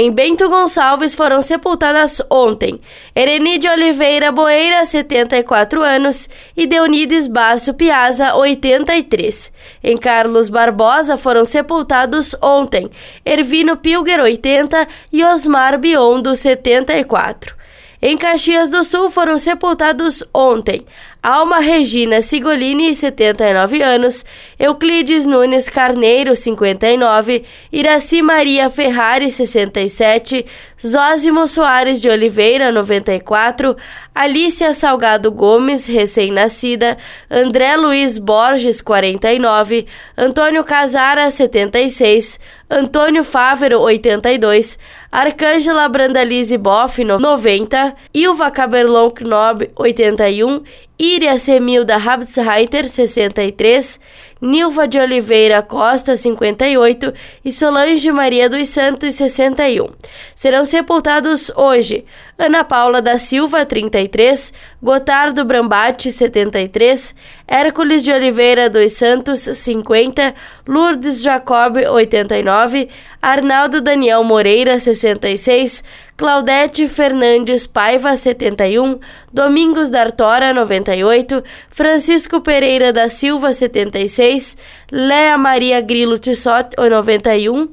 Em Bento Gonçalves foram sepultadas ontem Ereni de Oliveira Boeira, 74 anos, e Deunides Basso Piazza, 83. Em Carlos Barbosa foram sepultados ontem Ervino Pilger, 80 e Osmar Biondo, 74. Em Caxias do Sul foram sepultados ontem Alma Regina Sigolini, 79 anos, Euclides Nunes Carneiro, 59, Iraci Maria Ferrari, 67, Zósimo Soares de Oliveira, 94, Alícia Salgado Gomes, recém-nascida, André Luiz Borges, 49, Antônio Casara, 76, Antônio Fávero, 82, Arcângela Brandalize Boff, 90, Ilva Caberlon Knob, 81 Iria Semilda Habsreiter, 63, Nilva de Oliveira Costa, 58 e Solange Maria dos Santos, 61. Serão sepultados hoje Ana Paula da Silva, 33, Gotardo Brambate, 73, Hércules de Oliveira dos Santos, 50, Lourdes Jacob, 89, Arnaldo Daniel Moreira, 66, Claudete Fernandes Paiva, 71, Domingos D'Artora, 98, Francisco Pereira da Silva, 76, Léa Maria Grilo Tissot, 91,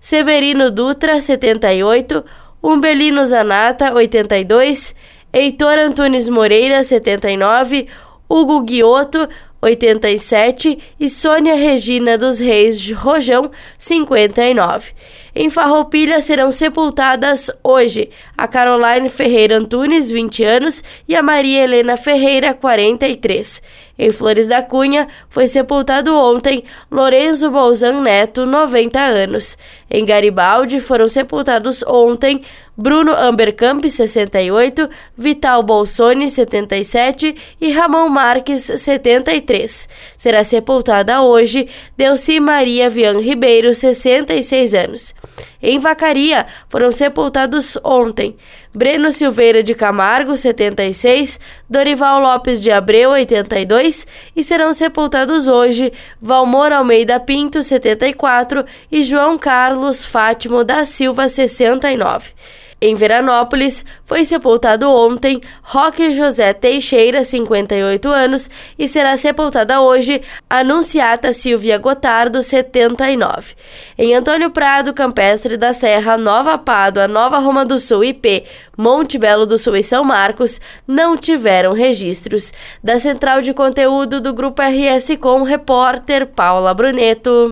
Severino Dutra, 78, Umbelino Zanata, 82, Heitor Antunes Moreira, 79, Hugo Guioto, 87 e Sônia Regina dos Reis Rojão, 59. Em Farroupilha serão sepultadas hoje a Caroline Ferreira Antunes, 20 anos, e a Maria Helena Ferreira, 43. Em Flores da Cunha foi sepultado ontem Lorenzo Bolzan Neto, 90 anos. Em Garibaldi foram sepultados ontem Bruno Ambercamp, 68, Vital Bolsoni, 77 e Ramon Marques, 73. Será sepultada hoje Delci Maria Vian Ribeiro, 66 anos. Em Vacaria foram sepultados ontem Breno Silveira de Camargo, 76, Dorival Lopes de Abreu, 82 e serão sepultados hoje Valmor Almeida Pinto, 74 e João Carlos Fátimo da Silva, 69. Em Veranópolis, foi sepultado ontem Roque José Teixeira, 58 anos, e será sepultada hoje Anunciata Silvia Gotardo, 79. Em Antônio Prado, Campestre da Serra, Nova Pádua, Nova Roma do Sul, IP, Monte Belo do Sul e São Marcos, não tiveram registros. Da Central de Conteúdo do Grupo RS Com, repórter Paula Bruneto.